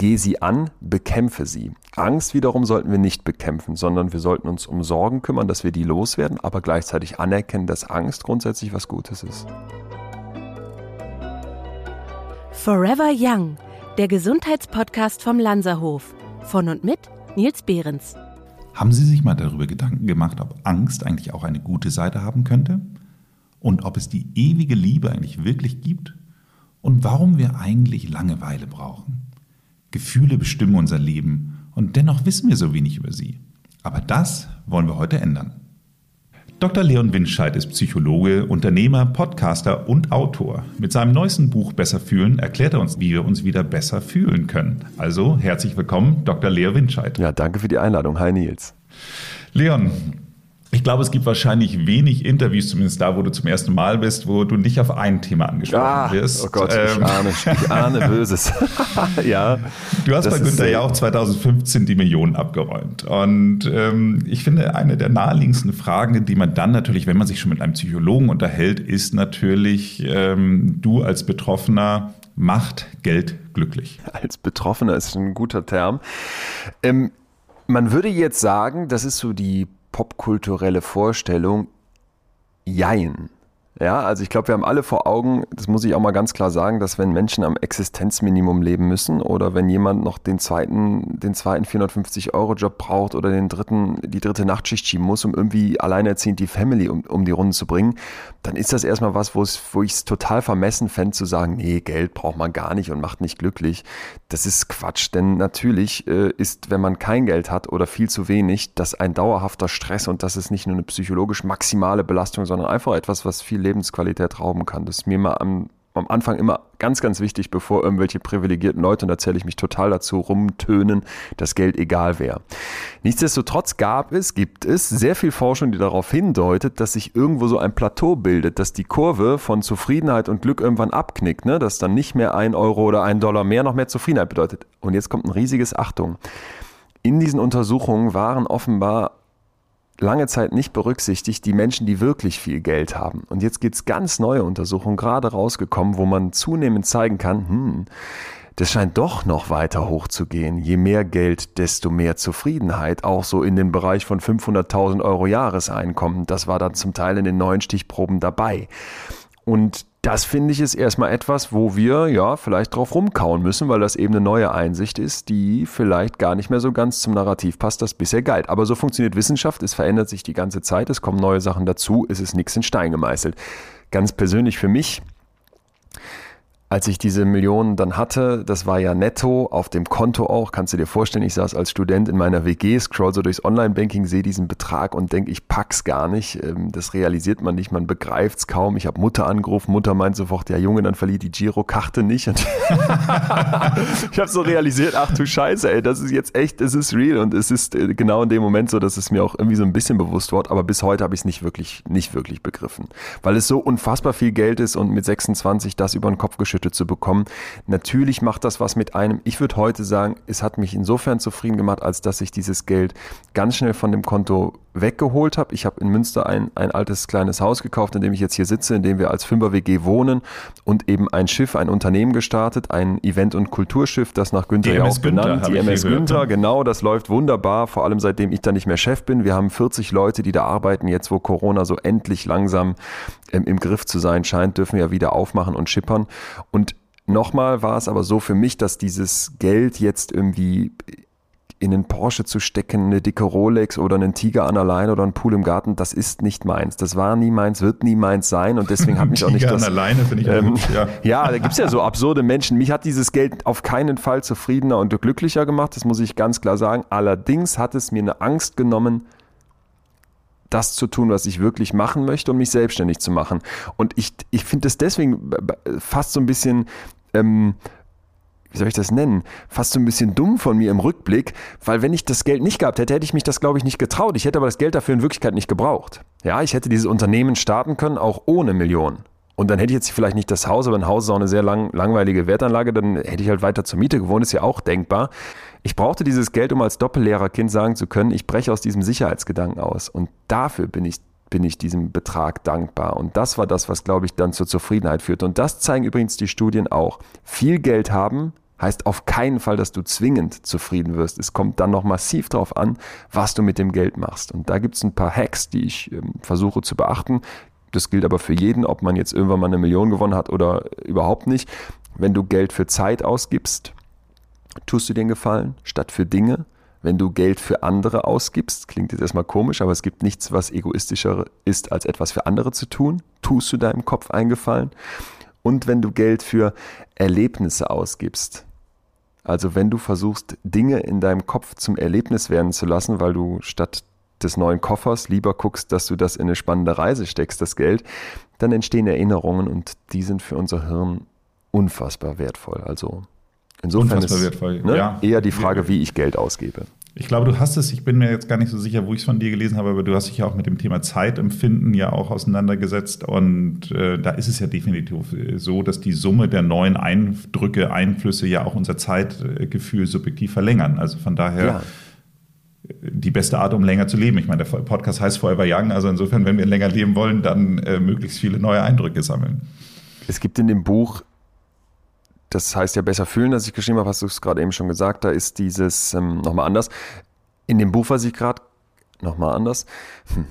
geh sie an, bekämpfe sie. Angst wiederum sollten wir nicht bekämpfen, sondern wir sollten uns um Sorgen kümmern, dass wir die loswerden, aber gleichzeitig anerkennen, dass Angst grundsätzlich was Gutes ist. Forever Young, der Gesundheitspodcast vom Lanzerhof. Von und mit Nils Behrens. Haben Sie sich mal darüber Gedanken gemacht, ob Angst eigentlich auch eine gute Seite haben könnte? Und ob es die ewige Liebe eigentlich wirklich gibt? Und warum wir eigentlich Langeweile brauchen? Gefühle bestimmen unser Leben und dennoch wissen wir so wenig über sie. Aber das wollen wir heute ändern. Dr. Leon Winscheid ist Psychologe, Unternehmer, Podcaster und Autor. Mit seinem neuesten Buch Besser fühlen erklärt er uns, wie wir uns wieder besser fühlen können. Also herzlich willkommen, Dr. Leon Winscheid. Ja, danke für die Einladung. Hi Nils. Leon, ich glaube, es gibt wahrscheinlich wenig Interviews, zumindest da, wo du zum ersten Mal bist, wo du nicht auf ein Thema angesprochen ah, wirst. Oh Gott, ähm, ich, ahne, ich ahne Böses. ja. Du hast bei Günther ja auch 2015 die Millionen abgeräumt. Und ähm, ich finde, eine der naheliegendsten Fragen, die man dann natürlich, wenn man sich schon mit einem Psychologen unterhält, ist natürlich, ähm, du als Betroffener, macht Geld glücklich? Als Betroffener ist ein guter Term. Ähm, man würde jetzt sagen, das ist so die popkulturelle Vorstellung, jein. Ja, also ich glaube, wir haben alle vor Augen, das muss ich auch mal ganz klar sagen, dass wenn Menschen am Existenzminimum leben müssen oder wenn jemand noch den zweiten, den zweiten 450-Euro-Job braucht oder den dritten, die dritte Nachtschicht schieben muss, um irgendwie alleinerziehend die Family um, um die Runden zu bringen, dann ist das erstmal was, wo ich es total vermessen fände, zu sagen, nee, Geld braucht man gar nicht und macht nicht glücklich. Das ist Quatsch, denn natürlich äh, ist, wenn man kein Geld hat oder viel zu wenig, das ein dauerhafter Stress und das ist nicht nur eine psychologisch maximale Belastung, sondern einfach etwas, was viel Lebensqualität rauben kann. Das ist mir mal am, am Anfang immer ganz, ganz wichtig, bevor irgendwelche privilegierten Leute, und da zähle ich mich total dazu, rumtönen, dass Geld egal wäre. Nichtsdestotrotz gab es, gibt es sehr viel Forschung, die darauf hindeutet, dass sich irgendwo so ein Plateau bildet, dass die Kurve von Zufriedenheit und Glück irgendwann abknickt, ne? dass dann nicht mehr ein Euro oder ein Dollar mehr noch mehr Zufriedenheit bedeutet. Und jetzt kommt ein riesiges Achtung. In diesen Untersuchungen waren offenbar lange Zeit nicht berücksichtigt, die Menschen, die wirklich viel Geld haben. Und jetzt gibt es ganz neue Untersuchungen gerade rausgekommen, wo man zunehmend zeigen kann, hm, das scheint doch noch weiter hochzugehen. Je mehr Geld, desto mehr Zufriedenheit. Auch so in den Bereich von 500.000 Euro Jahreseinkommen. Das war dann zum Teil in den neuen Stichproben dabei. Und das finde ich ist erstmal etwas, wo wir ja vielleicht drauf rumkauen müssen, weil das eben eine neue Einsicht ist, die vielleicht gar nicht mehr so ganz zum Narrativ passt, das bisher galt. Aber so funktioniert Wissenschaft, es verändert sich die ganze Zeit, es kommen neue Sachen dazu, es ist nichts in Stein gemeißelt. Ganz persönlich für mich als ich diese Millionen dann hatte, das war ja netto auf dem Konto auch, kannst du dir vorstellen, ich saß als Student in meiner WG, scroll so durchs Online-Banking, sehe diesen Betrag und denke, ich pack's gar nicht. Ähm, das realisiert man nicht, man begreift's kaum. Ich habe Mutter angerufen, Mutter meint sofort, ja Junge, dann verlieh die Girokarte nicht. Ich habe so realisiert, ach du Scheiße, ey, das ist jetzt echt, es ist real und es ist äh, genau in dem Moment so, dass es mir auch irgendwie so ein bisschen bewusst wird, aber bis heute habe ich es nicht wirklich, nicht wirklich begriffen. Weil es so unfassbar viel Geld ist und mit 26 das über den Kopf geschüttet Ausschütte zu bekommen. Natürlich macht das was mit einem. Ich würde heute sagen, es hat mich insofern zufrieden gemacht, als dass ich dieses Geld ganz schnell von dem Konto weggeholt habe. Ich habe in Münster ein, ein altes kleines Haus gekauft, in dem ich jetzt hier sitze, in dem wir als Fünfer-WG wohnen und eben ein Schiff, ein Unternehmen gestartet, ein Event- und Kulturschiff, das nach Günther ja auch benannt, die MS Günther, genau, das läuft wunderbar, vor allem seitdem ich da nicht mehr Chef bin. Wir haben 40 Leute, die da arbeiten, jetzt wo Corona so endlich langsam ähm, im Griff zu sein scheint, dürfen wir ja wieder aufmachen und schippern und Nochmal war es aber so für mich, dass dieses Geld jetzt irgendwie in einen Porsche zu stecken, eine dicke Rolex oder einen Tiger an der Leine oder einen Pool im Garten, das ist nicht meins. Das war nie meins, wird nie meins sein und deswegen hat mich auch nicht das... Tiger an der Leine finde ich ähm, gut, ja. ja, da gibt's ja so absurde Menschen. Mich hat dieses Geld auf keinen Fall zufriedener und glücklicher gemacht, das muss ich ganz klar sagen. Allerdings hat es mir eine Angst genommen, das zu tun, was ich wirklich machen möchte, um mich selbstständig zu machen. Und ich, ich finde es deswegen fast so ein bisschen ähm, wie soll ich das nennen, fast so ein bisschen dumm von mir im Rückblick, weil wenn ich das Geld nicht gehabt hätte, hätte ich mich das, glaube ich, nicht getraut. Ich hätte aber das Geld dafür in Wirklichkeit nicht gebraucht. Ja, ich hätte dieses Unternehmen starten können, auch ohne Millionen. Und dann hätte ich jetzt vielleicht nicht das Haus, aber ein Haus ist auch eine sehr lang, langweilige Wertanlage, dann hätte ich halt weiter zur Miete gewohnt, ist ja auch denkbar. Ich brauchte dieses Geld, um als Doppellehrerkind sagen zu können, ich breche aus diesem Sicherheitsgedanken aus. Und dafür bin ich bin ich diesem Betrag dankbar. Und das war das, was, glaube ich, dann zur Zufriedenheit führt. Und das zeigen übrigens die Studien auch. Viel Geld haben Heißt auf keinen Fall, dass du zwingend zufrieden wirst. Es kommt dann noch massiv darauf an, was du mit dem Geld machst. Und da gibt es ein paar Hacks, die ich ähm, versuche zu beachten. Das gilt aber für jeden, ob man jetzt irgendwann mal eine Million gewonnen hat oder überhaupt nicht. Wenn du Geld für Zeit ausgibst, tust du dir einen Gefallen, statt für Dinge. Wenn du Geld für andere ausgibst, klingt jetzt erstmal komisch, aber es gibt nichts, was egoistischer ist, als etwas für andere zu tun, tust du deinem Kopf einen Gefallen. Und wenn du Geld für Erlebnisse ausgibst, also wenn du versuchst, Dinge in deinem Kopf zum Erlebnis werden zu lassen, weil du statt des neuen Koffers lieber guckst, dass du das in eine spannende Reise steckst, das Geld, dann entstehen Erinnerungen und die sind für unser Hirn unfassbar wertvoll. Also insofern Unfassbar ist wertvoll, ne, ja. eher die Frage, wie ich Geld ausgebe. Ich glaube, du hast es, ich bin mir jetzt gar nicht so sicher, wo ich es von dir gelesen habe, aber du hast dich ja auch mit dem Thema Zeitempfinden ja auch auseinandergesetzt. Und äh, da ist es ja definitiv so, dass die Summe der neuen Eindrücke, Einflüsse ja auch unser Zeitgefühl subjektiv verlängern. Also von daher. Ja. Die beste Art, um länger zu leben. Ich meine, der Podcast heißt Forever Young, also insofern, wenn wir länger leben wollen, dann äh, möglichst viele neue Eindrücke sammeln. Es gibt in dem Buch, das heißt ja besser fühlen, das ich geschrieben habe, hast du es gerade eben schon gesagt, da ist dieses ähm, nochmal anders. In dem Buch, was ich gerade nochmal anders, hm.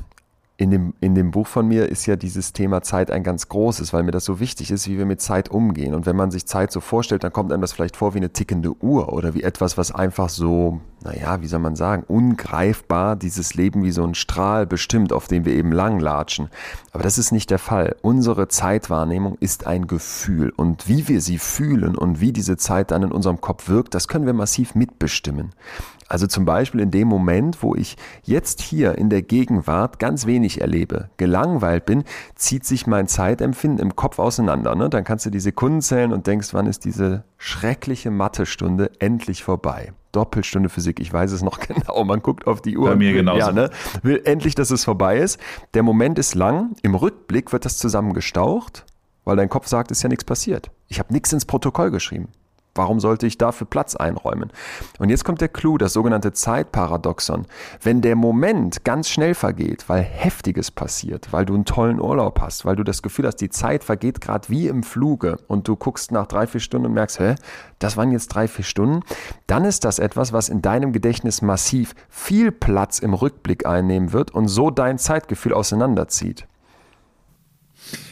In dem, in dem Buch von mir ist ja dieses Thema Zeit ein ganz großes, weil mir das so wichtig ist, wie wir mit Zeit umgehen. Und wenn man sich Zeit so vorstellt, dann kommt einem das vielleicht vor wie eine tickende Uhr oder wie etwas, was einfach so, naja, wie soll man sagen, ungreifbar dieses Leben wie so ein Strahl bestimmt, auf dem wir eben langlatschen. Aber das ist nicht der Fall. Unsere Zeitwahrnehmung ist ein Gefühl. Und wie wir sie fühlen und wie diese Zeit dann in unserem Kopf wirkt, das können wir massiv mitbestimmen. Also zum Beispiel in dem Moment, wo ich jetzt hier in der Gegenwart ganz wenig erlebe, gelangweilt bin, zieht sich mein Zeitempfinden im Kopf auseinander. Ne? Dann kannst du die Sekunden zählen und denkst, wann ist diese schreckliche Mathestunde endlich vorbei. Doppelstunde Physik, ich weiß es noch genau. Man guckt auf die Uhr. Bei mir genauso. Ja, ne? Will endlich, dass es vorbei ist. Der Moment ist lang. Im Rückblick wird das zusammengestaucht, weil dein Kopf sagt, ist ja nichts passiert. Ich habe nichts ins Protokoll geschrieben. Warum sollte ich dafür Platz einräumen? Und jetzt kommt der Clou, das sogenannte Zeitparadoxon. Wenn der Moment ganz schnell vergeht, weil Heftiges passiert, weil du einen tollen Urlaub hast, weil du das Gefühl hast, die Zeit vergeht gerade wie im Fluge und du guckst nach drei, vier Stunden und merkst, hä, das waren jetzt drei, vier Stunden, dann ist das etwas, was in deinem Gedächtnis massiv viel Platz im Rückblick einnehmen wird und so dein Zeitgefühl auseinanderzieht.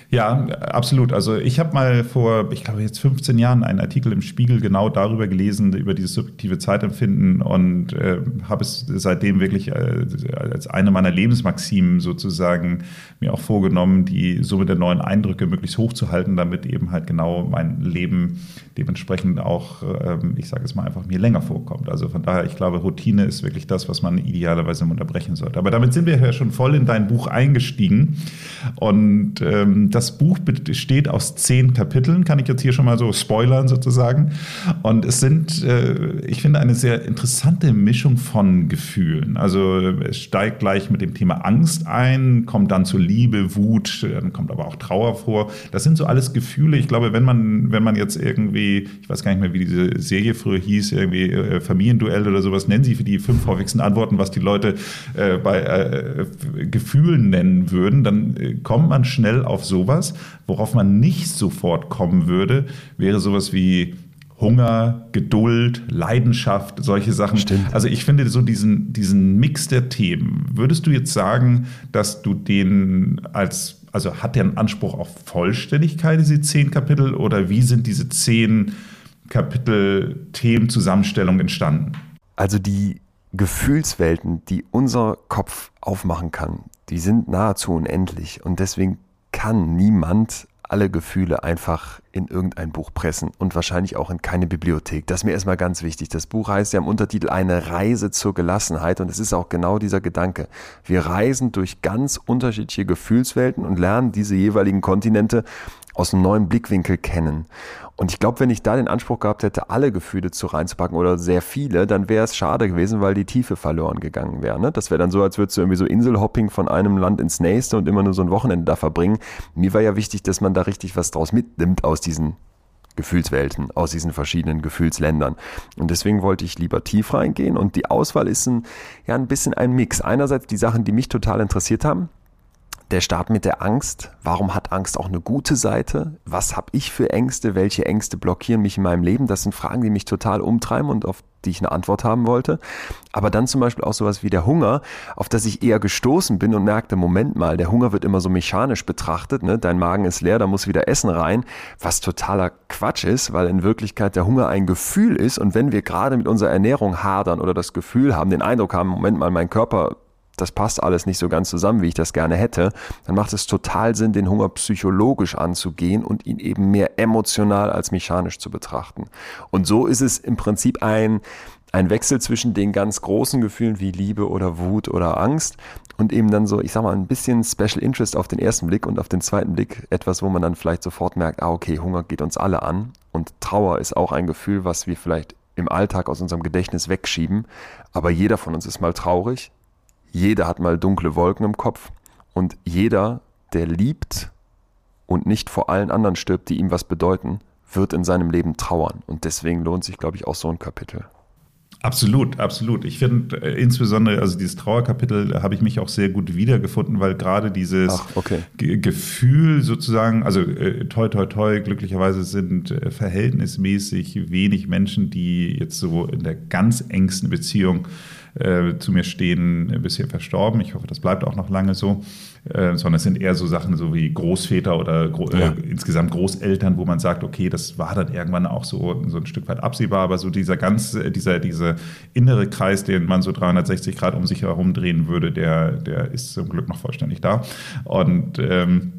Ja, absolut. Also ich habe mal vor, ich glaube jetzt 15 Jahren einen Artikel im Spiegel genau darüber gelesen, über dieses subjektive Zeitempfinden und äh, habe es seitdem wirklich äh, als eine meiner Lebensmaximen sozusagen mir auch vorgenommen, die Summe der neuen Eindrücke möglichst hoch zu halten, damit eben halt genau mein Leben dementsprechend auch, äh, ich sage es mal einfach, mir länger vorkommt. Also von daher, ich glaube, Routine ist wirklich das, was man idealerweise unterbrechen sollte. Aber damit sind wir ja schon voll in dein Buch eingestiegen und ähm, das Buch besteht aus zehn Kapiteln, kann ich jetzt hier schon mal so spoilern sozusagen. Und es sind, äh, ich finde, eine sehr interessante Mischung von Gefühlen. Also es steigt gleich mit dem Thema Angst ein, kommt dann zu Liebe, Wut, dann kommt aber auch Trauer vor. Das sind so alles Gefühle. Ich glaube, wenn man, wenn man jetzt irgendwie, ich weiß gar nicht mehr, wie diese Serie früher hieß, irgendwie äh, Familienduell oder sowas, nennen sie für die fünf häufigsten Antworten, was die Leute äh, bei äh, Gefühlen nennen würden, dann äh, kommt man schnell auf sowas. Worauf man nicht sofort kommen würde, wäre sowas wie Hunger, Geduld, Leidenschaft, solche Sachen. Stimmt. Also ich finde so diesen, diesen Mix der Themen. Würdest du jetzt sagen, dass du den als, also hat der einen Anspruch auf Vollständigkeit, diese zehn Kapitel, oder wie sind diese zehn Kapitel Themenzusammenstellung entstanden? Also die Gefühlswelten, die unser Kopf aufmachen kann, die sind nahezu unendlich und deswegen kann niemand alle Gefühle einfach in irgendein Buch pressen und wahrscheinlich auch in keine Bibliothek. Das ist mir erstmal ganz wichtig. Das Buch heißt ja im Untertitel Eine Reise zur Gelassenheit und es ist auch genau dieser Gedanke. Wir reisen durch ganz unterschiedliche Gefühlswelten und lernen diese jeweiligen Kontinente aus einem neuen Blickwinkel kennen. Und ich glaube, wenn ich da den Anspruch gehabt hätte, alle Gefühle zu reinzupacken oder sehr viele, dann wäre es schade gewesen, weil die Tiefe verloren gegangen wäre. Ne? Das wäre dann so, als würdest du irgendwie so Inselhopping von einem Land ins nächste und immer nur so ein Wochenende da verbringen. Mir war ja wichtig, dass man da richtig was draus mitnimmt aus diesen Gefühlswelten, aus diesen verschiedenen Gefühlsländern. Und deswegen wollte ich lieber tief reingehen und die Auswahl ist ein, ja, ein bisschen ein Mix. Einerseits die Sachen, die mich total interessiert haben, der Start mit der Angst. Warum hat Angst auch eine gute Seite? Was habe ich für Ängste? Welche Ängste blockieren mich in meinem Leben? Das sind Fragen, die mich total umtreiben und auf die ich eine Antwort haben wollte. Aber dann zum Beispiel auch sowas wie der Hunger, auf das ich eher gestoßen bin und merkte, Moment mal, der Hunger wird immer so mechanisch betrachtet. Ne? Dein Magen ist leer, da muss wieder Essen rein, was totaler Quatsch ist, weil in Wirklichkeit der Hunger ein Gefühl ist. Und wenn wir gerade mit unserer Ernährung hadern oder das Gefühl haben, den Eindruck haben, Moment mal, mein Körper das passt alles nicht so ganz zusammen, wie ich das gerne hätte, dann macht es total Sinn, den Hunger psychologisch anzugehen und ihn eben mehr emotional als mechanisch zu betrachten. Und so ist es im Prinzip ein, ein Wechsel zwischen den ganz großen Gefühlen wie Liebe oder Wut oder Angst und eben dann so, ich sag mal, ein bisschen Special Interest auf den ersten Blick und auf den zweiten Blick etwas, wo man dann vielleicht sofort merkt, ah, okay, Hunger geht uns alle an und Trauer ist auch ein Gefühl, was wir vielleicht im Alltag aus unserem Gedächtnis wegschieben, aber jeder von uns ist mal traurig, jeder hat mal dunkle Wolken im Kopf und jeder, der liebt und nicht vor allen anderen stirbt, die ihm was bedeuten, wird in seinem Leben trauern. Und deswegen lohnt sich, glaube ich, auch so ein Kapitel. Absolut, absolut. Ich finde äh, insbesondere, also dieses Trauerkapitel habe ich mich auch sehr gut wiedergefunden, weil gerade dieses Ach, okay. Gefühl sozusagen, also äh, toi, toi, toi, glücklicherweise sind äh, verhältnismäßig wenig Menschen, die jetzt so in der ganz engsten Beziehung äh, zu mir stehen, äh, bisher verstorben. Ich hoffe, das bleibt auch noch lange so. Äh, sondern es sind eher so Sachen so wie Großväter oder gro ja. äh, insgesamt Großeltern, wo man sagt, okay, das war dann irgendwann auch so, so ein Stück weit absehbar, aber so dieser ganz, dieser, dieser innere Kreis, den man so 360 Grad um sich herum drehen würde, der, der ist zum Glück noch vollständig da. Und ähm,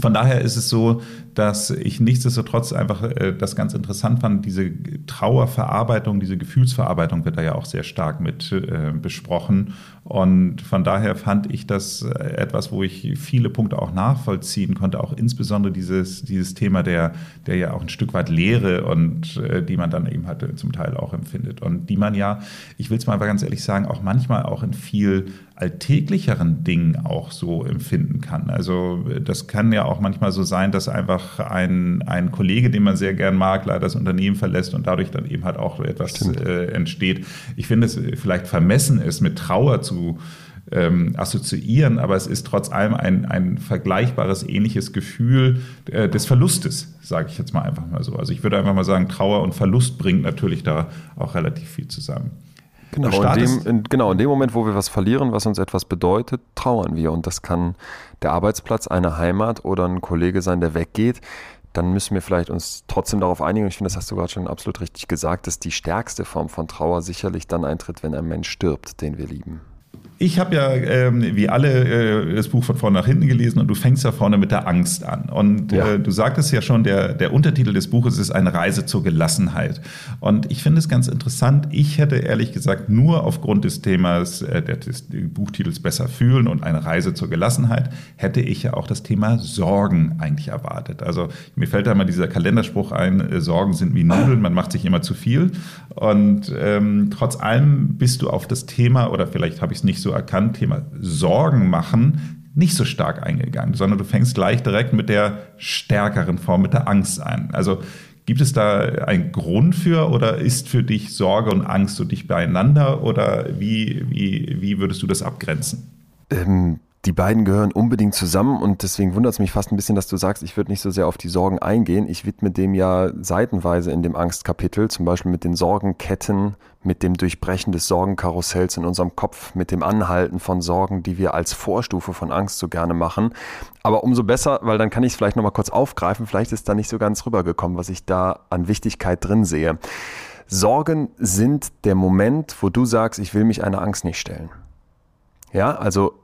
von daher ist es so, dass ich nichtsdestotrotz einfach äh, das ganz interessant fand. Diese Trauerverarbeitung, diese Gefühlsverarbeitung wird da ja auch sehr stark mit äh, besprochen. Und von daher fand ich das äh, etwas, wo ich viele Punkte auch nachvollziehen konnte, auch insbesondere dieses, dieses Thema der, der ja auch ein Stück weit Leere und äh, die man dann eben halt äh, zum Teil auch empfindet. Und die man ja, ich will es mal ganz ehrlich sagen, auch manchmal auch in viel alltäglicheren Dingen auch so empfinden kann. Also das kann ja auch manchmal so sein, dass einfach ein, ein Kollege, den man sehr gern mag, leider das Unternehmen verlässt und dadurch dann eben halt auch etwas äh, entsteht. Ich finde es vielleicht vermessen ist, mit Trauer zu ähm, assoziieren, aber es ist trotz allem ein, ein vergleichbares, ähnliches Gefühl äh, des Verlustes, sage ich jetzt mal einfach mal so. Also ich würde einfach mal sagen, Trauer und Verlust bringt natürlich da auch relativ viel zusammen. Genau in, dem, in, genau, in dem Moment, wo wir was verlieren, was uns etwas bedeutet, trauern wir. Und das kann der Arbeitsplatz, eine Heimat oder ein Kollege sein, der weggeht. Dann müssen wir vielleicht uns trotzdem darauf einigen. Ich finde, das hast du gerade schon absolut richtig gesagt, dass die stärkste Form von Trauer sicherlich dann eintritt, wenn ein Mensch stirbt, den wir lieben. Ich habe ja ähm, wie alle äh, das Buch von vorne nach hinten gelesen und du fängst ja vorne mit der Angst an. Und ja. äh, du sagtest ja schon, der, der Untertitel des Buches ist eine Reise zur Gelassenheit. Und ich finde es ganz interessant. Ich hätte ehrlich gesagt nur aufgrund des Themas äh, des Buchtitels Besser fühlen und eine Reise zur Gelassenheit hätte ich ja auch das Thema Sorgen eigentlich erwartet. Also mir fällt da mal dieser Kalenderspruch ein, äh, Sorgen sind wie Nudeln, man macht sich immer zu viel. Und ähm, trotz allem bist du auf das Thema, oder vielleicht habe ich es nicht so erkannt, Thema Sorgen machen, nicht so stark eingegangen, sondern du fängst gleich direkt mit der stärkeren Form, mit der Angst ein. Also gibt es da einen Grund für oder ist für dich Sorge und Angst so dich beieinander oder wie, wie, wie würdest du das abgrenzen? Ähm, die beiden gehören unbedingt zusammen und deswegen wundert es mich fast ein bisschen, dass du sagst, ich würde nicht so sehr auf die Sorgen eingehen. Ich widme dem ja seitenweise in dem Angstkapitel, zum Beispiel mit den Sorgenketten, mit dem Durchbrechen des Sorgenkarussells in unserem Kopf, mit dem Anhalten von Sorgen, die wir als Vorstufe von Angst so gerne machen. Aber umso besser, weil dann kann ich es vielleicht nochmal kurz aufgreifen. Vielleicht ist da nicht so ganz rübergekommen, was ich da an Wichtigkeit drin sehe. Sorgen sind der Moment, wo du sagst, ich will mich einer Angst nicht stellen. Ja, also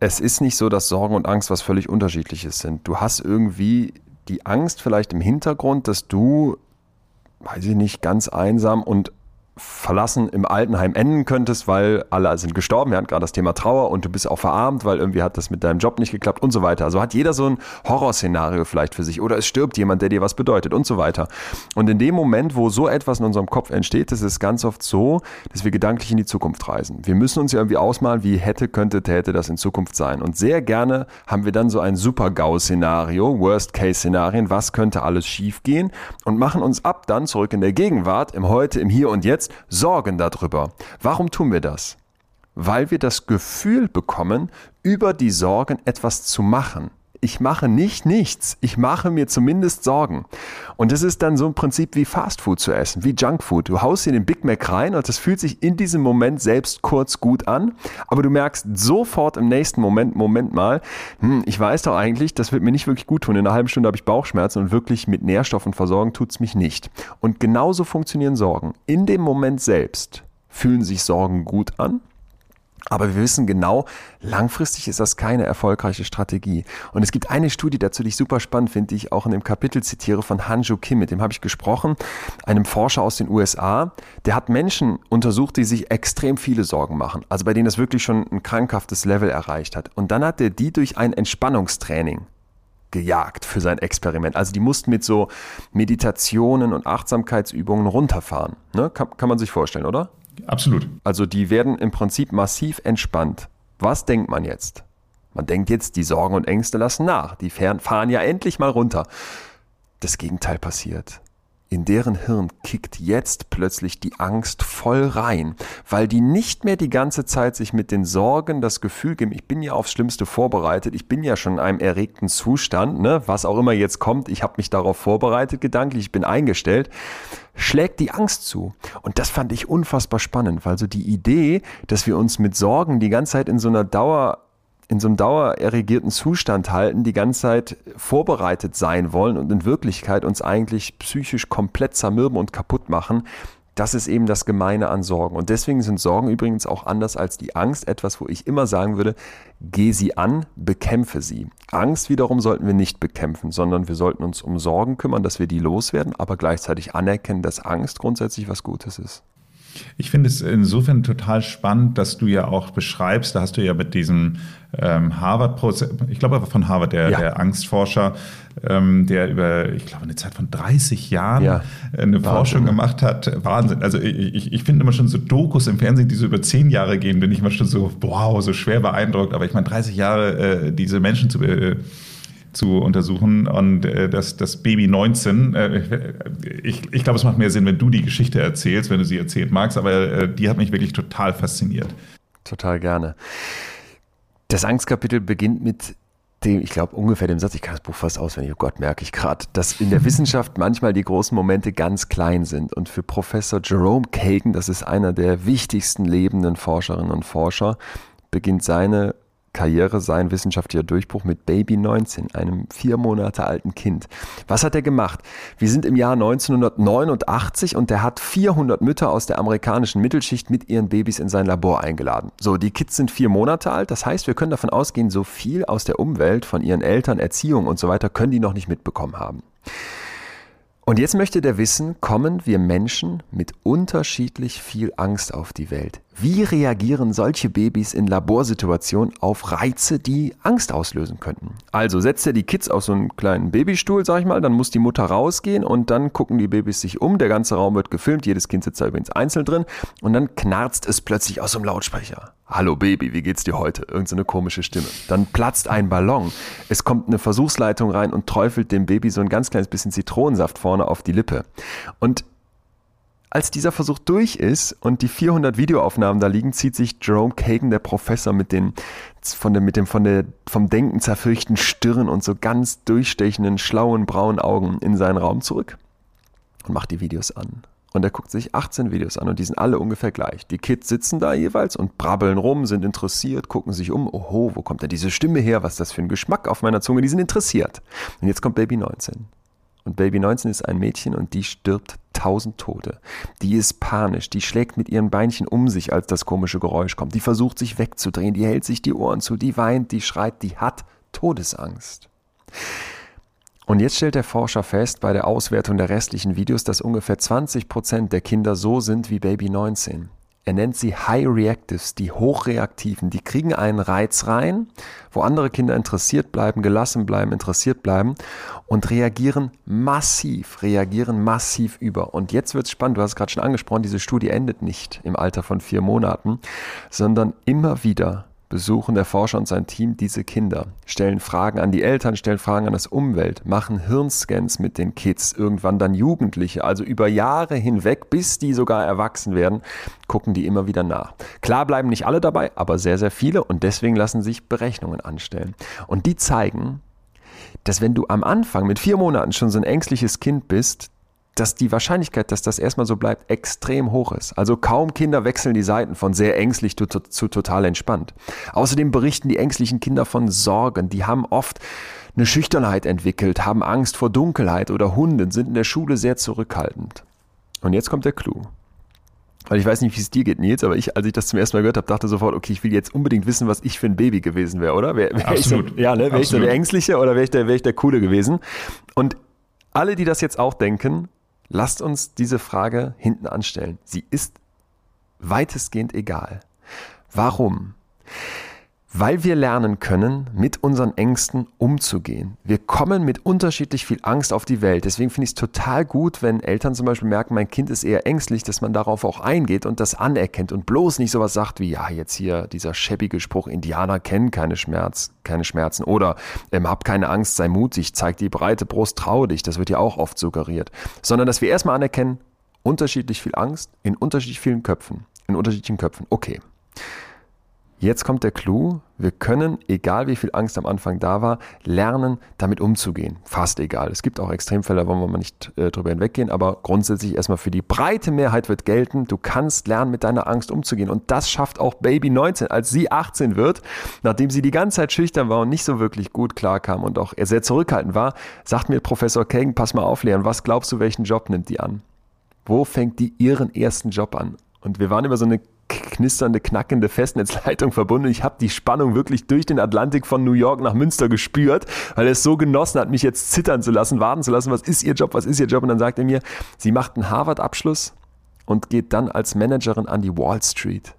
es ist nicht so, dass Sorgen und Angst was völlig unterschiedliches sind. Du hast irgendwie die Angst vielleicht im Hintergrund, dass du, weiß ich nicht, ganz einsam und verlassen im Altenheim enden könntest, weil alle sind gestorben. Wir hatten gerade das Thema Trauer und du bist auch verarmt, weil irgendwie hat das mit deinem Job nicht geklappt und so weiter. Also hat jeder so ein Horrorszenario vielleicht für sich oder es stirbt jemand, der dir was bedeutet und so weiter. Und in dem Moment, wo so etwas in unserem Kopf entsteht, ist es ganz oft so, dass wir gedanklich in die Zukunft reisen. Wir müssen uns ja irgendwie ausmalen, wie hätte, könnte, täte das in Zukunft sein. Und sehr gerne haben wir dann so ein Super-GAU-Szenario, Worst-Case-Szenarien, was könnte alles schiefgehen und machen uns ab dann zurück in der Gegenwart, im Heute, im Hier und Jetzt jetzt Sorgen darüber. Warum tun wir das? weil wir das Gefühl bekommen, über die Sorgen etwas zu machen ich mache nicht nichts, ich mache mir zumindest Sorgen. Und das ist dann so ein Prinzip wie Fastfood zu essen, wie Junkfood. Du haust dir den Big Mac rein und das fühlt sich in diesem Moment selbst kurz gut an, aber du merkst sofort im nächsten Moment, Moment mal, hm, ich weiß doch eigentlich, das wird mir nicht wirklich gut tun. In einer halben Stunde habe ich Bauchschmerzen und wirklich mit Nährstoffen versorgen tut es mich nicht. Und genauso funktionieren Sorgen. In dem Moment selbst fühlen sich Sorgen gut an aber wir wissen genau, langfristig ist das keine erfolgreiche Strategie. Und es gibt eine Studie dazu, die ich super spannend finde, die ich auch in dem Kapitel zitiere von Hanjo Kim, mit dem habe ich gesprochen, einem Forscher aus den USA. Der hat Menschen untersucht, die sich extrem viele Sorgen machen, also bei denen das wirklich schon ein krankhaftes Level erreicht hat. Und dann hat er die durch ein Entspannungstraining gejagt für sein Experiment. Also die mussten mit so Meditationen und Achtsamkeitsübungen runterfahren. Ne? Kann, kann man sich vorstellen, oder? Absolut. Also die werden im Prinzip massiv entspannt. Was denkt man jetzt? Man denkt jetzt, die Sorgen und Ängste lassen nach. Die fahren ja endlich mal runter. Das Gegenteil passiert in deren Hirn kickt jetzt plötzlich die Angst voll rein, weil die nicht mehr die ganze Zeit sich mit den Sorgen das Gefühl geben, ich bin ja aufs Schlimmste vorbereitet, ich bin ja schon in einem erregten Zustand, ne, was auch immer jetzt kommt, ich habe mich darauf vorbereitet gedanklich, ich bin eingestellt, schlägt die Angst zu. Und das fand ich unfassbar spannend, weil so die Idee, dass wir uns mit Sorgen die ganze Zeit in so einer Dauer in so einem dauererregierten Zustand halten, die ganze Zeit vorbereitet sein wollen und in Wirklichkeit uns eigentlich psychisch komplett zermürben und kaputt machen, das ist eben das Gemeine an Sorgen. Und deswegen sind Sorgen übrigens auch anders als die Angst etwas, wo ich immer sagen würde, geh sie an, bekämpfe sie. Angst wiederum sollten wir nicht bekämpfen, sondern wir sollten uns um Sorgen kümmern, dass wir die loswerden, aber gleichzeitig anerkennen, dass Angst grundsätzlich was Gutes ist. Ich finde es insofern total spannend, dass du ja auch beschreibst, da hast du ja mit diesem ähm, Harvard-Prozess, ich glaube aber von Harvard, der, ja. der Angstforscher, ähm, der über, ich glaube, eine Zeit von 30 Jahren ja. eine Wahnsinn. Forschung gemacht hat. Wahnsinn. Also ich, ich finde immer schon so Dokus im Fernsehen, die so über 10 Jahre gehen, bin ich immer schon so, wow, so schwer beeindruckt. Aber ich meine, 30 Jahre äh, diese Menschen zu äh, zu untersuchen. Und äh, das, das Baby 19, äh, ich, ich glaube, es macht mehr Sinn, wenn du die Geschichte erzählst, wenn du sie erzählen magst, aber äh, die hat mich wirklich total fasziniert. Total gerne. Das Angstkapitel beginnt mit dem, ich glaube, ungefähr dem Satz, ich kann das Buch fast auswendig, oh Gott, merke ich gerade, dass in der Wissenschaft manchmal die großen Momente ganz klein sind. Und für Professor Jerome Kagan, das ist einer der wichtigsten lebenden Forscherinnen und Forscher, beginnt seine Karriere sein wissenschaftlicher Durchbruch mit Baby 19, einem vier Monate alten Kind. Was hat er gemacht? Wir sind im Jahr 1989 und er hat 400 Mütter aus der amerikanischen Mittelschicht mit ihren Babys in sein Labor eingeladen. So, die Kids sind vier Monate alt, das heißt, wir können davon ausgehen, so viel aus der Umwelt, von ihren Eltern, Erziehung und so weiter, können die noch nicht mitbekommen haben. Und jetzt möchte der wissen, kommen wir Menschen mit unterschiedlich viel Angst auf die Welt? Wie reagieren solche Babys in Laborsituationen auf Reize, die Angst auslösen könnten? Also setzt er die Kids auf so einen kleinen Babystuhl, sag ich mal, dann muss die Mutter rausgehen und dann gucken die Babys sich um, der ganze Raum wird gefilmt, jedes Kind sitzt da übrigens einzeln drin und dann knarzt es plötzlich aus dem Lautsprecher. Hallo Baby, wie geht's dir heute? Irgend so eine komische Stimme. Dann platzt ein Ballon. Es kommt eine Versuchsleitung rein und träufelt dem Baby so ein ganz kleines bisschen Zitronensaft vorne auf die Lippe. Und als dieser Versuch durch ist und die 400 Videoaufnahmen da liegen, zieht sich Jerome Kagan, der Professor, mit, den, von der, mit dem von der, vom Denken zerfürchten Stirn und so ganz durchstechenden, schlauen, braunen Augen in seinen Raum zurück und macht die Videos an. Und er guckt sich 18 Videos an und die sind alle ungefähr gleich. Die Kids sitzen da jeweils und brabbeln rum, sind interessiert, gucken sich um. Oho, wo kommt denn diese Stimme her? Was ist das für ein Geschmack auf meiner Zunge? Die sind interessiert. Und jetzt kommt Baby 19. Und Baby 19 ist ein Mädchen und die stirbt tausend Tote. Die ist panisch, die schlägt mit ihren Beinchen um sich, als das komische Geräusch kommt. Die versucht sich wegzudrehen, die hält sich die Ohren zu, die weint, die schreit, die hat Todesangst. Und jetzt stellt der Forscher fest bei der Auswertung der restlichen Videos, dass ungefähr 20 Prozent der Kinder so sind wie Baby 19. Er nennt sie High Reactives, die Hochreaktiven. Die kriegen einen Reiz rein, wo andere Kinder interessiert bleiben, gelassen bleiben, interessiert bleiben und reagieren massiv, reagieren massiv über. Und jetzt wird es spannend, du hast es gerade schon angesprochen, diese Studie endet nicht im Alter von vier Monaten, sondern immer wieder besuchen der Forscher und sein Team diese Kinder, stellen Fragen an die Eltern, stellen Fragen an das Umwelt, machen Hirnscans mit den Kids, irgendwann dann Jugendliche, also über Jahre hinweg, bis die sogar erwachsen werden, gucken die immer wieder nach. Klar bleiben nicht alle dabei, aber sehr, sehr viele und deswegen lassen sich Berechnungen anstellen. Und die zeigen, dass wenn du am Anfang mit vier Monaten schon so ein ängstliches Kind bist, dass die Wahrscheinlichkeit, dass das erstmal so bleibt, extrem hoch ist. Also kaum Kinder wechseln die Seiten von sehr ängstlich zu, zu, total entspannt. Außerdem berichten die ängstlichen Kinder von Sorgen. Die haben oft eine Schüchternheit entwickelt, haben Angst vor Dunkelheit oder Hunden, sind in der Schule sehr zurückhaltend. Und jetzt kommt der Clou. Weil ich weiß nicht, wie es dir geht, Nils, aber ich, als ich das zum ersten Mal gehört habe, dachte sofort, okay, ich will jetzt unbedingt wissen, was ich für ein Baby gewesen wäre, oder? Wär, wär Absolut. Ich so, ja, ne? Wäre ich so der Ängstliche oder wäre ich, der, wär ich der Coole gewesen? Und alle, die das jetzt auch denken, Lasst uns diese Frage hinten anstellen. Sie ist weitestgehend egal. Warum? Weil wir lernen können, mit unseren Ängsten umzugehen. Wir kommen mit unterschiedlich viel Angst auf die Welt. Deswegen finde ich es total gut, wenn Eltern zum Beispiel merken, mein Kind ist eher ängstlich, dass man darauf auch eingeht und das anerkennt und bloß nicht sowas sagt wie, ja, jetzt hier dieser schäbige Spruch, Indianer kennen keine, Schmerz, keine Schmerzen oder ähm, hab keine Angst, sei mutig, zeig die breite Brust, trau dich. Das wird ja auch oft suggeriert. Sondern, dass wir erstmal anerkennen, unterschiedlich viel Angst in unterschiedlich vielen Köpfen. In unterschiedlichen Köpfen. Okay. Jetzt kommt der Clou. Wir können, egal wie viel Angst am Anfang da war, lernen, damit umzugehen. Fast egal. Es gibt auch Extremfälle, da wollen wir mal nicht äh, drüber hinweggehen, aber grundsätzlich erstmal für die breite Mehrheit wird gelten, du kannst lernen, mit deiner Angst umzugehen. Und das schafft auch Baby 19. Als sie 18 wird, nachdem sie die ganze Zeit schüchtern war und nicht so wirklich gut klarkam und auch sehr zurückhaltend war, sagt mir Professor Kagan, pass mal auf, Leon, was glaubst du, welchen Job nimmt die an? Wo fängt die ihren ersten Job an? Und wir waren immer so eine knisternde, knackende Festnetzleitung verbunden. Ich habe die Spannung wirklich durch den Atlantik von New York nach Münster gespürt, weil er es so genossen hat, mich jetzt zittern zu lassen, warten zu lassen, was ist Ihr Job, was ist Ihr Job? Und dann sagt er mir, sie macht einen Harvard-Abschluss und geht dann als Managerin an die Wall Street.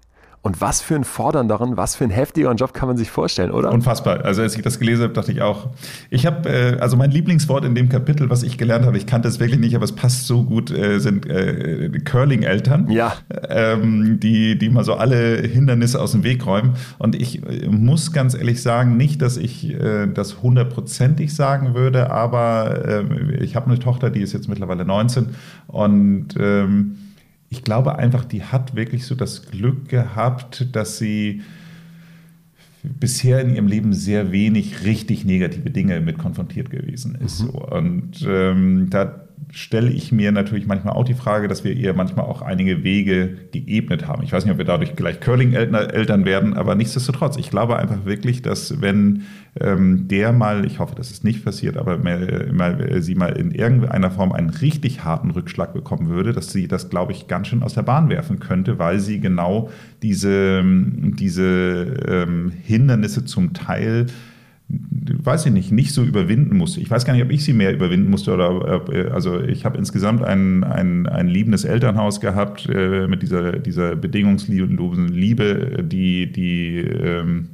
Und was für ein fordernderen, was für ein heftigeren Job kann man sich vorstellen, oder? Unfassbar. Also als ich das gelesen habe, dachte ich auch. Ich habe, äh, also mein Lieblingswort in dem Kapitel, was ich gelernt habe, ich kannte es wirklich nicht, aber es passt so gut, äh, sind äh, Curling-Eltern. Ja. Ähm, die, die mal so alle Hindernisse aus dem Weg räumen. Und ich äh, muss ganz ehrlich sagen, nicht, dass ich äh, das hundertprozentig sagen würde, aber äh, ich habe eine Tochter, die ist jetzt mittlerweile 19 und ähm, ich glaube einfach, die hat wirklich so das Glück gehabt, dass sie bisher in ihrem Leben sehr wenig richtig negative Dinge mit konfrontiert gewesen ist. Mhm. Und ähm, da stelle ich mir natürlich manchmal auch die Frage, dass wir ihr manchmal auch einige Wege geebnet haben. Ich weiß nicht, ob wir dadurch gleich Curling-Eltern werden, aber nichtsdestotrotz, ich glaube einfach wirklich, dass wenn ähm, der mal, ich hoffe, dass es nicht passiert, aber mal, mal, sie mal in irgendeiner Form einen richtig harten Rückschlag bekommen würde, dass sie das, glaube ich, ganz schön aus der Bahn werfen könnte, weil sie genau diese, diese ähm, Hindernisse zum Teil weiß ich nicht, nicht so überwinden musste. Ich weiß gar nicht, ob ich sie mehr überwinden musste oder äh, also ich habe insgesamt ein, ein, ein liebendes Elternhaus gehabt äh, mit dieser, dieser bedingungslosen Liebe, die, die ähm,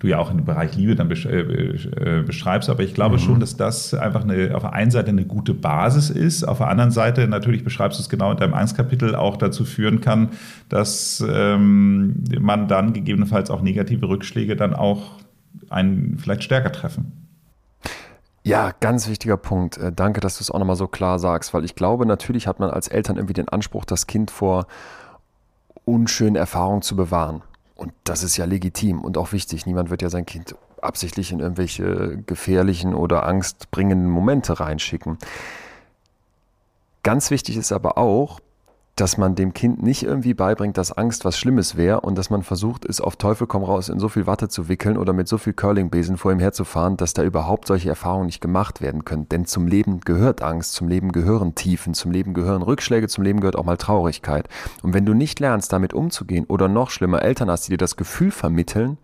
du ja auch im Bereich Liebe dann äh, äh, beschreibst. Aber ich glaube mhm. schon, dass das einfach eine, auf der einen Seite eine gute Basis ist, auf der anderen Seite natürlich beschreibst du es genau in deinem Angstkapitel auch dazu führen kann, dass ähm, man dann gegebenenfalls auch negative Rückschläge dann auch einen vielleicht stärker treffen. Ja, ganz wichtiger Punkt. Äh, danke, dass du es auch nochmal so klar sagst, weil ich glaube, natürlich hat man als Eltern irgendwie den Anspruch, das Kind vor unschönen Erfahrungen zu bewahren. Und das ist ja legitim und auch wichtig. Niemand wird ja sein Kind absichtlich in irgendwelche gefährlichen oder angstbringenden Momente reinschicken. Ganz wichtig ist aber auch, dass man dem Kind nicht irgendwie beibringt, dass Angst was Schlimmes wäre und dass man versucht, es auf Teufel komm raus in so viel Watte zu wickeln oder mit so viel Curlingbesen vor ihm herzufahren, dass da überhaupt solche Erfahrungen nicht gemacht werden können. Denn zum Leben gehört Angst, zum Leben gehören Tiefen, zum Leben gehören Rückschläge, zum Leben gehört auch mal Traurigkeit. Und wenn du nicht lernst, damit umzugehen oder noch schlimmer Eltern hast, die dir das Gefühl vermitteln,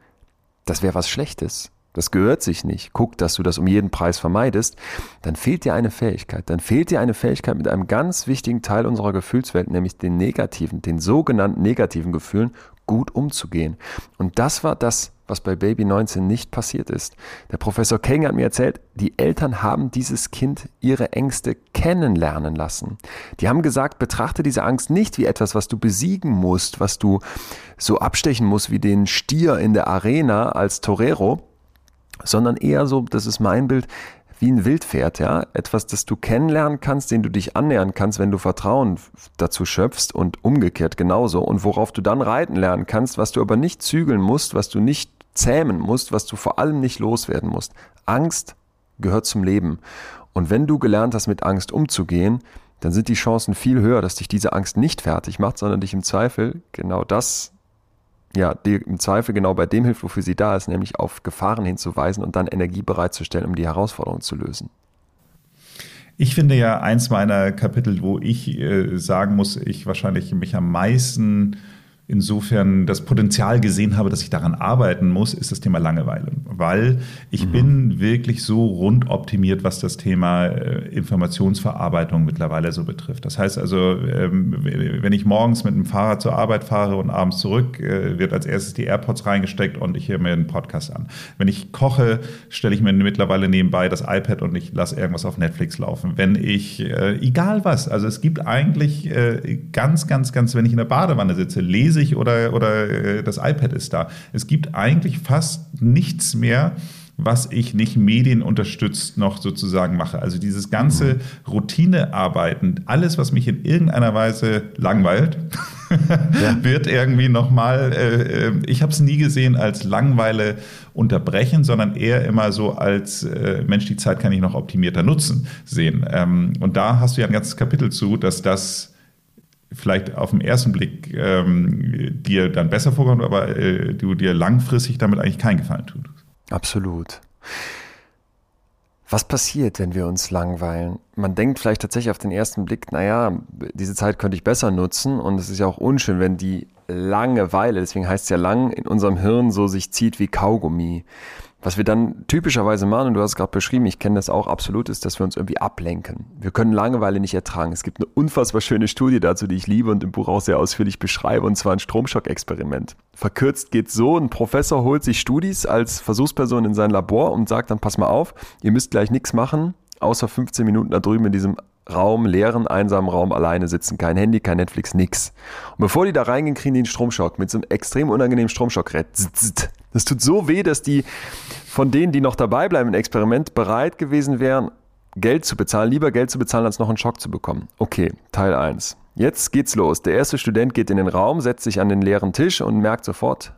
das wäre was Schlechtes, das gehört sich nicht, guck, dass du das um jeden Preis vermeidest, dann fehlt dir eine Fähigkeit. Dann fehlt dir eine Fähigkeit mit einem ganz wichtigen Teil unserer Gefühlswelt, nämlich den negativen, den sogenannten negativen Gefühlen, gut umzugehen. Und das war das was bei Baby 19 nicht passiert ist. Der Professor Kang hat mir erzählt, die Eltern haben dieses Kind ihre Ängste kennenlernen lassen. Die haben gesagt, betrachte diese Angst nicht wie etwas, was du besiegen musst, was du so abstechen musst wie den Stier in der Arena als Torero, sondern eher so, das ist mein Bild, wie ein Wildpferd, ja, etwas, das du kennenlernen kannst, den du dich annähern kannst, wenn du Vertrauen dazu schöpfst und umgekehrt genauso und worauf du dann reiten lernen kannst, was du aber nicht zügeln musst, was du nicht zähmen musst, was du vor allem nicht loswerden musst. Angst gehört zum Leben. Und wenn du gelernt hast, mit Angst umzugehen, dann sind die Chancen viel höher, dass dich diese Angst nicht fertig macht, sondern dich im Zweifel genau das ja, dir im Zweifel genau bei dem hilft, wofür sie da ist, nämlich auf Gefahren hinzuweisen und dann Energie bereitzustellen, um die Herausforderung zu lösen. Ich finde ja eins meiner Kapitel, wo ich äh, sagen muss, ich wahrscheinlich mich am meisten insofern das Potenzial gesehen habe, dass ich daran arbeiten muss, ist das Thema Langeweile. Weil ich mhm. bin wirklich so rund optimiert, was das Thema äh, Informationsverarbeitung mittlerweile so betrifft. Das heißt also, ähm, wenn ich morgens mit dem Fahrrad zur Arbeit fahre und abends zurück, äh, wird als erstes die AirPods reingesteckt und ich höre mir einen Podcast an. Wenn ich koche, stelle ich mir mittlerweile nebenbei das iPad und ich lasse irgendwas auf Netflix laufen. Wenn ich, äh, egal was, also es gibt eigentlich ganz, ganz, ganz, wenn ich in der Badewanne sitze, lese ich oder, oder äh, das iPad ist da. Es gibt eigentlich fast nichts mehr, was ich nicht medienunterstützt noch sozusagen mache. Also dieses ganze mhm. Routinearbeiten, alles, was mich in irgendeiner Weise langweilt, ja. wird irgendwie nochmal, äh, äh, ich habe es nie gesehen als Langweile unterbrechen, sondern eher immer so als äh, Mensch, die Zeit kann ich noch optimierter nutzen sehen. Ähm, und da hast du ja ein ganzes Kapitel zu, dass das vielleicht auf den ersten Blick ähm, dir dann besser vorkommt, aber äh, du dir langfristig damit eigentlich keinen Gefallen tut. Absolut. Was passiert, wenn wir uns langweilen? Man denkt vielleicht tatsächlich auf den ersten Blick, naja, diese Zeit könnte ich besser nutzen und es ist ja auch unschön, wenn die Langeweile, deswegen heißt es ja lang, in unserem Hirn so sich zieht wie Kaugummi. Was wir dann typischerweise machen, und du hast es gerade beschrieben, ich kenne das auch absolut, ist, dass wir uns irgendwie ablenken. Wir können Langeweile nicht ertragen. Es gibt eine unfassbar schöne Studie dazu, die ich liebe und im Buch auch sehr ausführlich beschreibe, und zwar ein Stromschock-Experiment. Verkürzt geht so, ein Professor holt sich Studis als Versuchsperson in sein Labor und sagt dann, pass mal auf, ihr müsst gleich nichts machen, außer 15 Minuten da drüben in diesem Raum, leeren, einsamen Raum alleine sitzen. Kein Handy, kein Netflix, nix. Und bevor die da reingehen, kriegen die einen Stromschock mit so einem extrem unangenehmen Stromschockgerät. Das tut so weh, dass die von denen, die noch dabei bleiben im Experiment, bereit gewesen wären, Geld zu bezahlen, lieber Geld zu bezahlen, als noch einen Schock zu bekommen. Okay, Teil 1. Jetzt geht's los. Der erste Student geht in den Raum, setzt sich an den leeren Tisch und merkt sofort,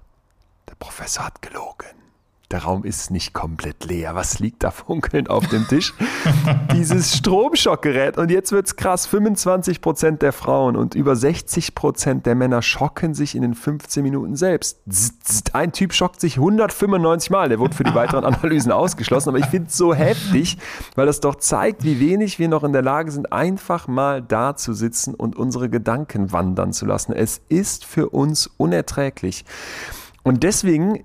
der Professor hat gelogen der Raum ist nicht komplett leer. Was liegt da funkelnd auf dem Tisch? Dieses Stromschockgerät. Und jetzt wird's krass. 25 Prozent der Frauen und über 60 Prozent der Männer schocken sich in den 15 Minuten selbst. Ein Typ schockt sich 195 Mal. Der wurde für die weiteren Analysen ausgeschlossen. Aber ich finde es so heftig, weil das doch zeigt, wie wenig wir noch in der Lage sind, einfach mal da zu sitzen und unsere Gedanken wandern zu lassen. Es ist für uns unerträglich. Und deswegen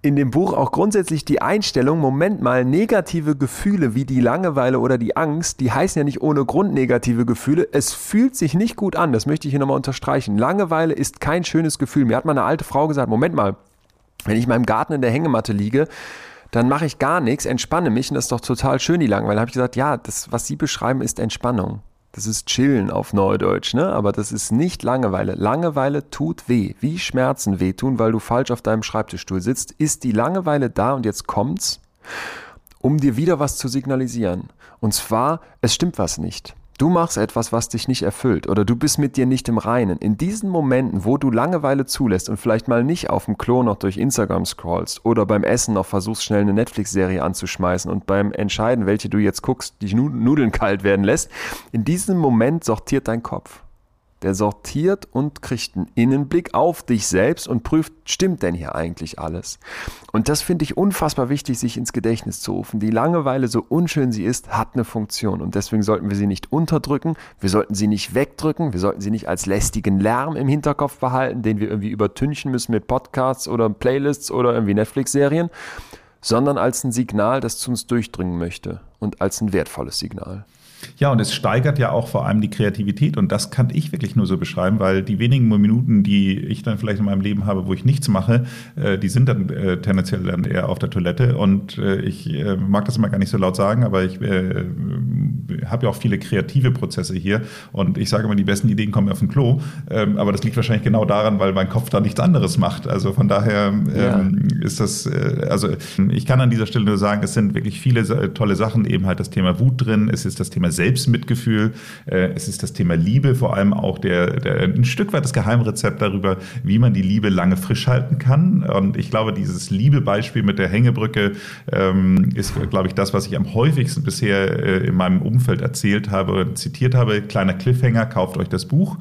in dem Buch auch grundsätzlich die Einstellung, Moment mal, negative Gefühle wie die Langeweile oder die Angst, die heißen ja nicht ohne Grund negative Gefühle. Es fühlt sich nicht gut an, das möchte ich hier nochmal unterstreichen. Langeweile ist kein schönes Gefühl. Mir hat mal eine alte Frau gesagt, Moment mal, wenn ich in meinem Garten in der Hängematte liege, dann mache ich gar nichts, entspanne mich und das ist doch total schön, die Langeweile. Da habe ich gesagt, ja, das, was Sie beschreiben, ist Entspannung. Das ist Chillen auf Neudeutsch, ne? Aber das ist nicht Langeweile. Langeweile tut weh. Wie Schmerzen wehtun, weil du falsch auf deinem Schreibtischstuhl sitzt, ist die Langeweile da und jetzt kommt's, um dir wieder was zu signalisieren. Und zwar, es stimmt was nicht. Du machst etwas, was dich nicht erfüllt oder du bist mit dir nicht im Reinen. In diesen Momenten, wo du Langeweile zulässt und vielleicht mal nicht auf dem Klo noch durch Instagram scrollst oder beim Essen noch versuchst, schnell eine Netflix-Serie anzuschmeißen und beim Entscheiden, welche du jetzt guckst, die Nudeln kalt werden lässt, in diesem Moment sortiert dein Kopf der sortiert und kriegt einen Innenblick auf dich selbst und prüft, stimmt denn hier eigentlich alles? Und das finde ich unfassbar wichtig, sich ins Gedächtnis zu rufen. Die Langeweile, so unschön sie ist, hat eine Funktion und deswegen sollten wir sie nicht unterdrücken, wir sollten sie nicht wegdrücken, wir sollten sie nicht als lästigen Lärm im Hinterkopf behalten, den wir irgendwie übertünchen müssen mit Podcasts oder Playlists oder irgendwie Netflix-Serien, sondern als ein Signal, das zu uns durchdringen möchte und als ein wertvolles Signal. Ja, und es steigert ja auch vor allem die Kreativität. Und das kann ich wirklich nur so beschreiben, weil die wenigen Minuten, die ich dann vielleicht in meinem Leben habe, wo ich nichts mache, äh, die sind dann äh, tendenziell dann eher auf der Toilette. Und äh, ich mag das immer gar nicht so laut sagen, aber ich habe ja auch viele kreative Prozesse hier. Und ich sage immer, die besten Ideen kommen auf dem Klo. Ähm, aber das liegt wahrscheinlich genau daran, weil mein Kopf da nichts anderes macht. Also von daher ähm, ja. ist das, also ich kann an dieser Stelle nur sagen, es sind wirklich viele tolle Sachen, eben halt das Thema Wut drin, es ist das Thema Selbstmitgefühl, äh, es ist das Thema Liebe, vor allem auch der, der, ein Stück weit das Geheimrezept darüber, wie man die Liebe lange frisch halten kann. Und ich glaube, dieses Liebe-Beispiel mit der Hängebrücke ähm, ist, glaube ich, das, was ich am häufigsten bisher äh, in meinem Umfeld erzählt habe oder zitiert habe. Kleiner Cliffhanger, kauft euch das Buch.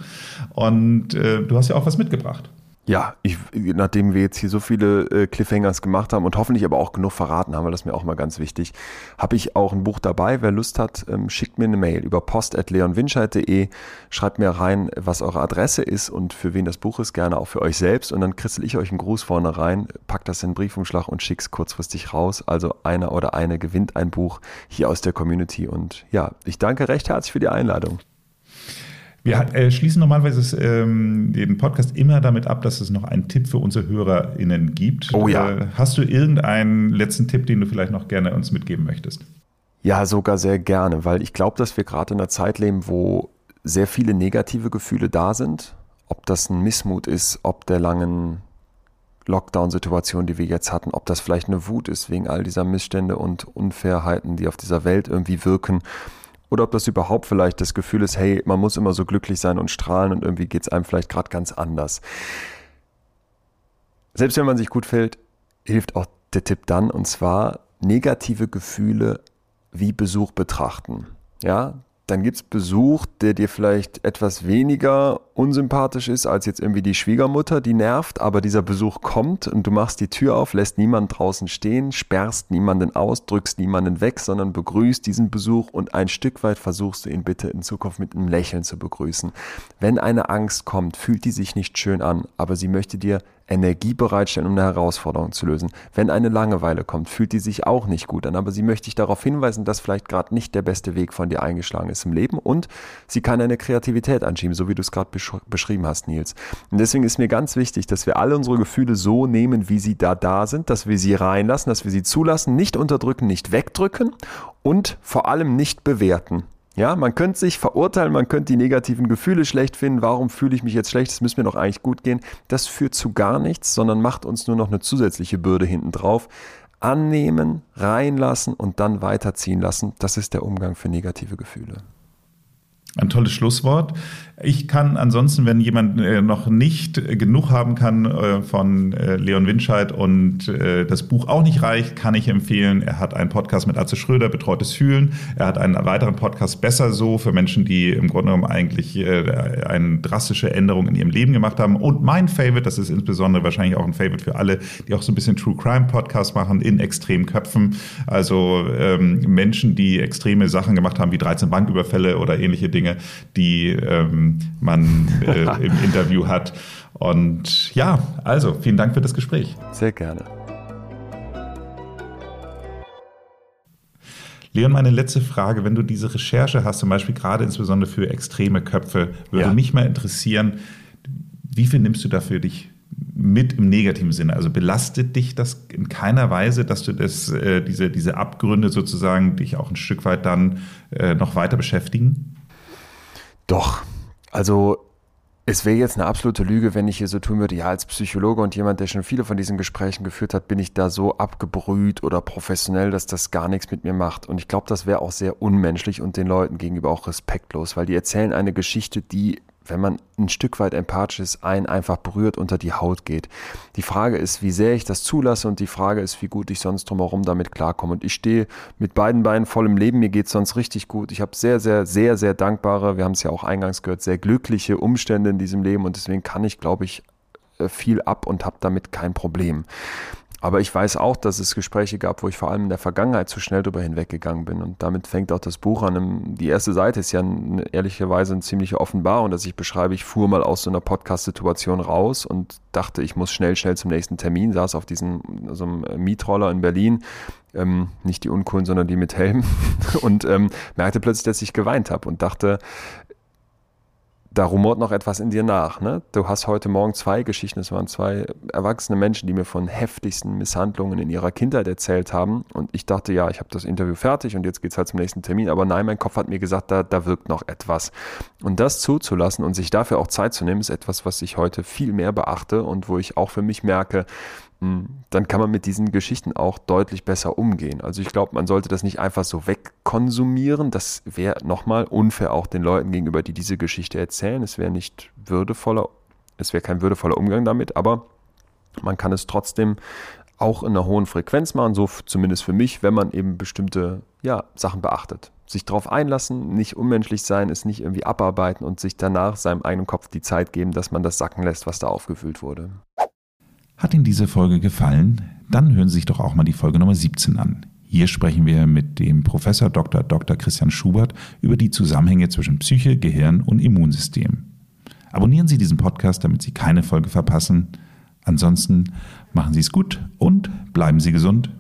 Und äh, du hast ja auch was mitgebracht. Ja, ich, nachdem wir jetzt hier so viele äh, Cliffhangers gemacht haben und hoffentlich aber auch genug verraten haben, weil das mir auch mal ganz wichtig, habe ich auch ein Buch dabei. Wer Lust hat, ähm, schickt mir eine Mail über post.leonwinscheid.de, schreibt mir rein, was eure Adresse ist und für wen das Buch ist, gerne auch für euch selbst und dann kristel ich euch einen Gruß vorne rein, pack das in den Briefumschlag und schick's kurzfristig raus. Also einer oder eine gewinnt ein Buch hier aus der Community und ja, ich danke recht herzlich für die Einladung. Wir äh, schließen normalerweise ähm, den Podcast immer damit ab, dass es noch einen Tipp für unsere HörerInnen gibt. Oh ja. Äh, hast du irgendeinen letzten Tipp, den du vielleicht noch gerne uns mitgeben möchtest? Ja, sogar sehr gerne, weil ich glaube, dass wir gerade in einer Zeit leben, wo sehr viele negative Gefühle da sind. Ob das ein Missmut ist, ob der langen Lockdown-Situation, die wir jetzt hatten, ob das vielleicht eine Wut ist wegen all dieser Missstände und Unfairheiten, die auf dieser Welt irgendwie wirken oder ob das überhaupt vielleicht das Gefühl ist, hey, man muss immer so glücklich sein und strahlen und irgendwie geht es einem vielleicht gerade ganz anders. Selbst wenn man sich gut fällt, hilft auch der Tipp dann, und zwar negative Gefühle wie Besuch betrachten. Ja, dann gibt es Besuch, der dir vielleicht etwas weniger unsympathisch ist als jetzt irgendwie die Schwiegermutter, die nervt, aber dieser Besuch kommt und du machst die Tür auf, lässt niemanden draußen stehen, sperrst niemanden aus, drückst niemanden weg, sondern begrüßt diesen Besuch und ein Stück weit versuchst du ihn bitte in Zukunft mit einem Lächeln zu begrüßen. Wenn eine Angst kommt, fühlt die sich nicht schön an, aber sie möchte dir Energie bereitstellen, um eine Herausforderung zu lösen. Wenn eine Langeweile kommt, fühlt die sich auch nicht gut an, aber sie möchte dich darauf hinweisen, dass vielleicht gerade nicht der beste Weg von dir eingeschlagen ist im Leben und sie kann eine Kreativität anschieben, so wie du es gerade besch beschrieben hast, Nils. Und deswegen ist mir ganz wichtig, dass wir alle unsere Gefühle so nehmen, wie sie da da sind, dass wir sie reinlassen, dass wir sie zulassen, nicht unterdrücken, nicht wegdrücken und vor allem nicht bewerten. Ja, man könnte sich verurteilen, man könnte die negativen Gefühle schlecht finden. Warum fühle ich mich jetzt schlecht? Das müsste mir doch eigentlich gut gehen. Das führt zu gar nichts, sondern macht uns nur noch eine zusätzliche Bürde hinten drauf. Annehmen, reinlassen und dann weiterziehen lassen. Das ist der Umgang für negative Gefühle. Ein tolles Schlusswort. Ich kann ansonsten, wenn jemand äh, noch nicht genug haben kann äh, von äh, Leon Winscheid und das Buch auch nicht reicht, kann ich empfehlen. Er hat einen Podcast mit Atze Schröder, Betreutes Fühlen. Er hat einen weiteren Podcast Besser so für Menschen, die im Grunde genommen eigentlich eine drastische Änderung in ihrem Leben gemacht haben. Und mein Favorite, das ist insbesondere wahrscheinlich auch ein Favorite für alle, die auch so ein bisschen True Crime Podcast machen in extremen Köpfen. Also ähm, Menschen, die extreme Sachen gemacht haben, wie 13 Banküberfälle oder ähnliche Dinge Dinge, die ähm, man äh, im Interview hat. Und ja, also vielen Dank für das Gespräch. Sehr gerne. Leon, meine letzte Frage, wenn du diese Recherche hast, zum Beispiel gerade insbesondere für extreme Köpfe, würde ja. mich mal interessieren, wie viel nimmst du da für dich mit im negativen Sinne? Also belastet dich das in keiner Weise, dass du das, äh, diese, diese Abgründe sozusagen dich auch ein Stück weit dann äh, noch weiter beschäftigen? Doch, also es wäre jetzt eine absolute Lüge, wenn ich hier so tun würde, ja, als Psychologe und jemand, der schon viele von diesen Gesprächen geführt hat, bin ich da so abgebrüht oder professionell, dass das gar nichts mit mir macht. Und ich glaube, das wäre auch sehr unmenschlich und den Leuten gegenüber auch respektlos, weil die erzählen eine Geschichte, die wenn man ein Stück weit empathisch ist, einen einfach berührt unter die Haut geht. Die Frage ist, wie sehr ich das zulasse und die Frage ist, wie gut ich sonst drumherum damit klarkomme. Und ich stehe mit beiden Beinen voll im Leben, mir geht es sonst richtig gut. Ich habe sehr, sehr, sehr, sehr dankbare, wir haben es ja auch eingangs gehört, sehr glückliche Umstände in diesem Leben und deswegen kann ich, glaube ich, äh, viel ab und habe damit kein Problem. Aber ich weiß auch, dass es Gespräche gab, wo ich vor allem in der Vergangenheit zu schnell drüber hinweggegangen bin. Und damit fängt auch das Buch an. Die erste Seite ist ja ehrlicherweise eine ziemliche Offenbarung, dass ich beschreibe, ich fuhr mal aus so einer Podcast-Situation raus und dachte, ich muss schnell, schnell zum nächsten Termin, saß auf diesem so einem Mietroller in Berlin, ähm, nicht die uncoolen, sondern die mit Helm und ähm, merkte plötzlich, dass ich geweint habe und dachte, da rumort noch etwas in dir nach. Ne? Du hast heute Morgen zwei Geschichten, es waren zwei erwachsene Menschen, die mir von heftigsten Misshandlungen in ihrer Kindheit erzählt haben. Und ich dachte, ja, ich habe das Interview fertig und jetzt geht es halt zum nächsten Termin. Aber nein, mein Kopf hat mir gesagt, da, da wirkt noch etwas. Und das zuzulassen und sich dafür auch Zeit zu nehmen, ist etwas, was ich heute viel mehr beachte und wo ich auch für mich merke, dann kann man mit diesen Geschichten auch deutlich besser umgehen. Also ich glaube, man sollte das nicht einfach so wegkonsumieren. Das wäre nochmal unfair auch den Leuten gegenüber, die diese Geschichte erzählen. Es wäre nicht würdevoller, es wäre kein würdevoller Umgang damit, aber man kann es trotzdem auch in einer hohen Frequenz machen, so zumindest für mich, wenn man eben bestimmte ja, Sachen beachtet. Sich darauf einlassen, nicht unmenschlich sein, es nicht irgendwie abarbeiten und sich danach seinem eigenen Kopf die Zeit geben, dass man das sacken lässt, was da aufgefüllt wurde. Hat Ihnen diese Folge gefallen? Dann hören Sie sich doch auch mal die Folge Nummer 17 an. Hier sprechen wir mit dem Professor Dr. Dr. Christian Schubert über die Zusammenhänge zwischen Psyche, Gehirn und Immunsystem. Abonnieren Sie diesen Podcast, damit Sie keine Folge verpassen. Ansonsten machen Sie es gut und bleiben Sie gesund.